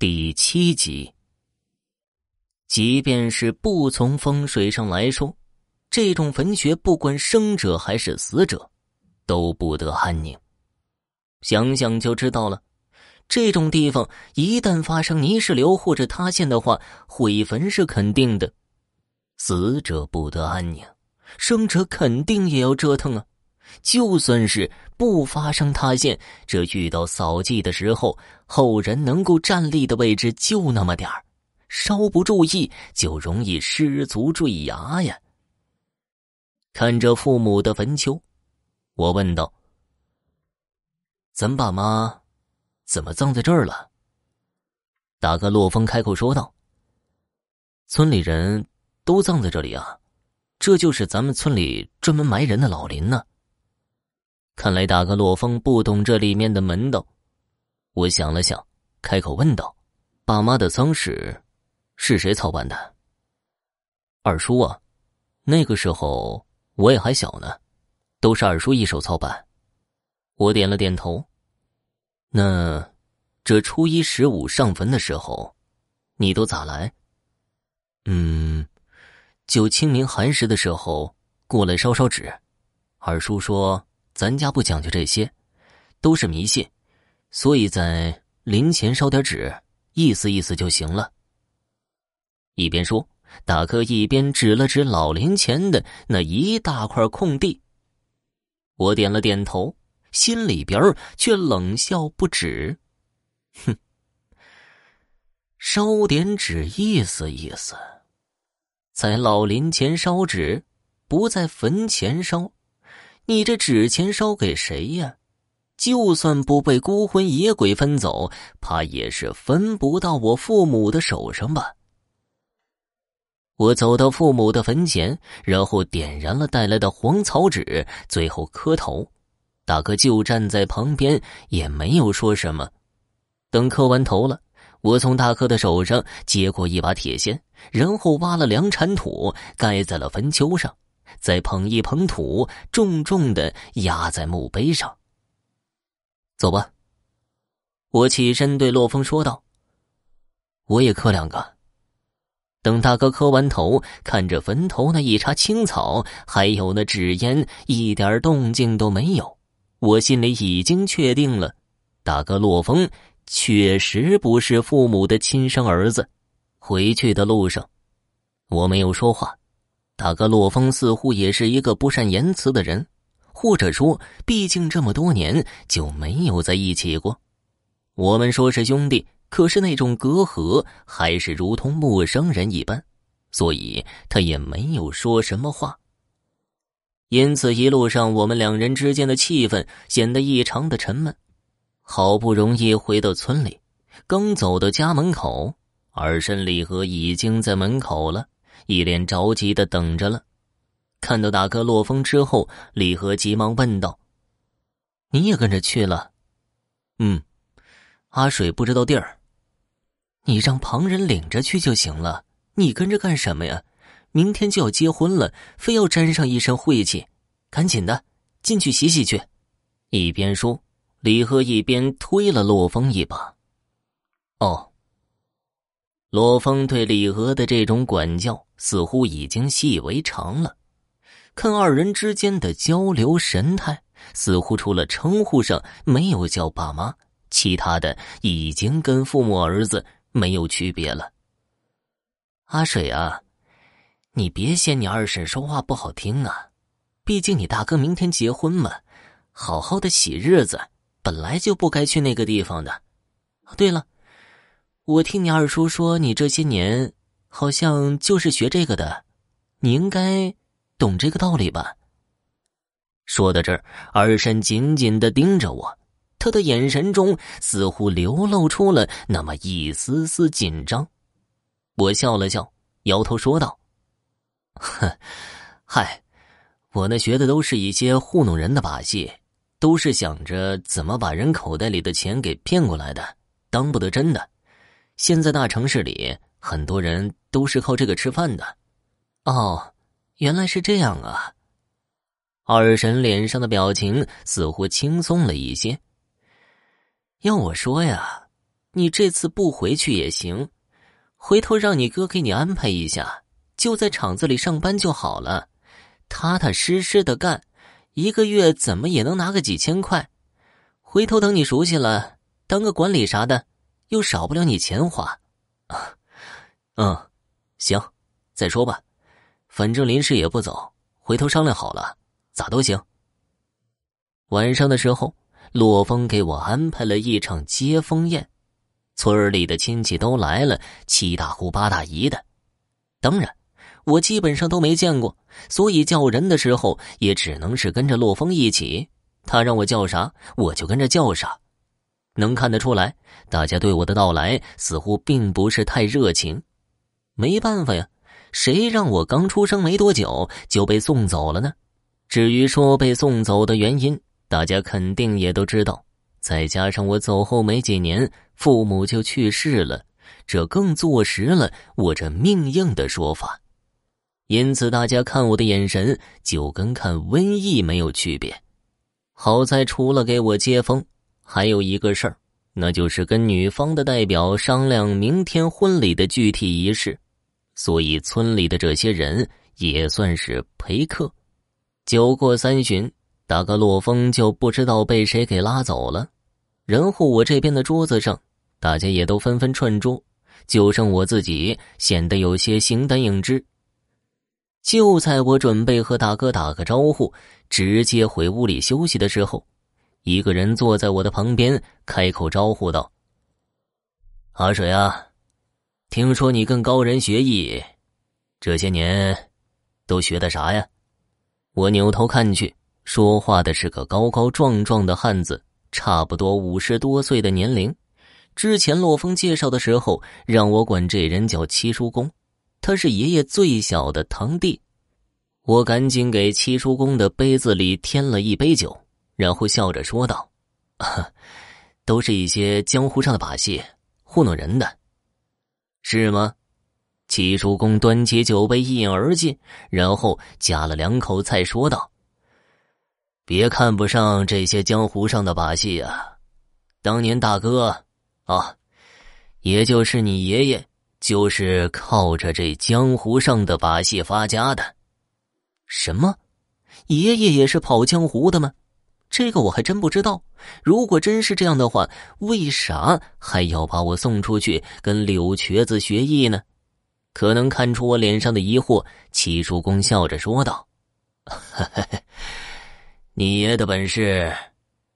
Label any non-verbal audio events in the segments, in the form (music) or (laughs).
第七集。即便是不从风水上来说，这种坟穴不管生者还是死者，都不得安宁。想想就知道了，这种地方一旦发生泥石流或者塌陷的话，毁坟是肯定的。死者不得安宁，生者肯定也要折腾啊。就算是不发生塌陷，这遇到扫祭的时候，后人能够站立的位置就那么点儿，稍不注意就容易失足坠崖呀。看着父母的坟丘，我问道：“咱爸妈怎么葬在这儿了？”大哥洛风开口说道：“村里人都葬在这里啊，这就是咱们村里专门埋人的老林呢。”看来大哥洛风不懂这里面的门道，我想了想，开口问道：“爸妈的丧事是谁操办的？”二叔啊，那个时候我也还小呢，都是二叔一手操办。我点了点头。那这初一十五上坟的时候，你都咋来？嗯，就清明寒食的时候过来烧烧纸。二叔说。咱家不讲究这些，都是迷信，所以在临前烧点纸，意思意思就行了。一边说，大哥一边指了指老林前的那一大块空地。我点了点头，心里边却冷笑不止。哼，烧点纸意思意思，在老林前烧纸，不在坟前烧。你这纸钱烧给谁呀？就算不被孤魂野鬼分走，怕也是分不到我父母的手上吧。我走到父母的坟前，然后点燃了带来的黄草纸，最后磕头。大哥就站在旁边，也没有说什么。等磕完头了，我从大哥的手上接过一把铁锨，然后挖了两铲土，盖在了坟丘上。再捧一捧土，重重的压在墓碑上。走吧。我起身对洛风说道：“我也磕两个。”等大哥磕完头，看着坟头那一茬青草，还有那纸烟，一点动静都没有，我心里已经确定了，大哥洛风确实不是父母的亲生儿子。回去的路上，我没有说话。大哥洛风似乎也是一个不善言辞的人，或者说，毕竟这么多年就没有在一起过。我们说是兄弟，可是那种隔阂还是如同陌生人一般，所以他也没有说什么话。因此，一路上我们两人之间的气氛显得异常的沉闷。好不容易回到村里，刚走到家门口，二婶李和已经在门口了。一脸着急的等着了，看到大哥洛风之后，李和急忙问道：“你也跟着去了？”“嗯。”阿水不知道地儿，你让旁人领着去就行了，你跟着干什么呀？明天就要结婚了，非要沾上一身晦气，赶紧的进去洗洗去。一边说，李和一边推了洛风一把。哦。罗峰对李和的这种管教似乎已经习以为常了，看二人之间的交流神态，似乎除了称呼上没有叫爸妈，其他的已经跟父母儿子没有区别了。阿水啊，你别嫌你二婶说话不好听啊，毕竟你大哥明天结婚嘛，好好的喜日子，本来就不该去那个地方的。对了。我听你二叔说，你这些年好像就是学这个的，你应该懂这个道理吧？说到这儿，二婶紧紧的盯着我，他的眼神中似乎流露出了那么一丝丝紧张。我笑了笑，摇头说道：“哼，(laughs) 嗨，我那学的都是一些糊弄人的把戏，都是想着怎么把人口袋里的钱给骗过来的，当不得真的。”现在大城市里很多人都是靠这个吃饭的，哦，原来是这样啊。二婶脸上的表情似乎轻松了一些。要我说呀，你这次不回去也行，回头让你哥给你安排一下，就在厂子里上班就好了，踏踏实实的干，一个月怎么也能拿个几千块。回头等你熟悉了，当个管理啥的，又少不了你钱花。啊，嗯，行，再说吧，反正临时也不走，回头商量好了，咋都行。晚上的时候，洛风给我安排了一场接风宴，村里的亲戚都来了，七大姑八大姨的。当然，我基本上都没见过，所以叫人的时候也只能是跟着洛风一起。他让我叫啥，我就跟着叫啥。能看得出来，大家对我的到来似乎并不是太热情。没办法呀，谁让我刚出生没多久就被送走了呢？至于说被送走的原因，大家肯定也都知道。再加上我走后没几年，父母就去世了，这更坐实了我这命硬的说法。因此，大家看我的眼神就跟看瘟疫没有区别。好在除了给我接风，还有一个事儿，那就是跟女方的代表商量明天婚礼的具体仪式，所以村里的这些人也算是陪客。酒过三巡，大哥洛风就不知道被谁给拉走了，然后我这边的桌子上，大家也都纷纷串桌，就剩我自己显得有些形单影只。就在我准备和大哥打个招呼，直接回屋里休息的时候，一个人坐在我的旁边，开口招呼道：“阿水啊，听说你跟高人学艺，这些年都学的啥呀？”我扭头看去，说话的是个高高壮壮的汉子，差不多五十多岁的年龄。之前洛风介绍的时候，让我管这人叫七叔公。他是爷爷最小的堂弟，我赶紧给七叔公的杯子里添了一杯酒，然后笑着说道：“ (laughs) 都是一些江湖上的把戏，糊弄人的，是吗？”七叔公端起酒杯一饮而尽，然后夹了两口菜，说道：“别看不上这些江湖上的把戏啊，当年大哥啊，也就是你爷爷。”就是靠着这江湖上的把戏发家的。什么？爷爷也是跑江湖的吗？这个我还真不知道。如果真是这样的话，为啥还要把我送出去跟柳瘸子学艺呢？可能看出我脸上的疑惑，七叔公笑着说道：“你爷的本事，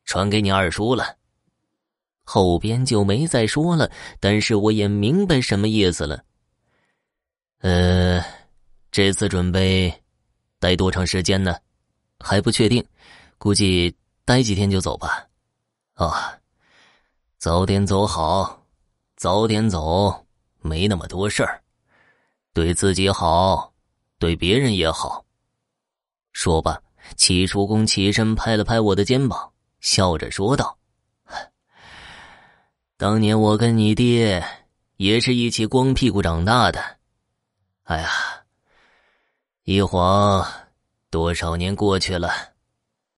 传给你二叔了。”后边就没再说了，但是我也明白什么意思了。呃，这次准备待多长时间呢？还不确定，估计待几天就走吧。啊，早点走好，早点走，没那么多事儿，对自己好，对别人也好。说罢，齐叔公起身拍了拍我的肩膀，笑着说道。当年我跟你爹也是一起光屁股长大的，哎呀，一晃多少年过去了。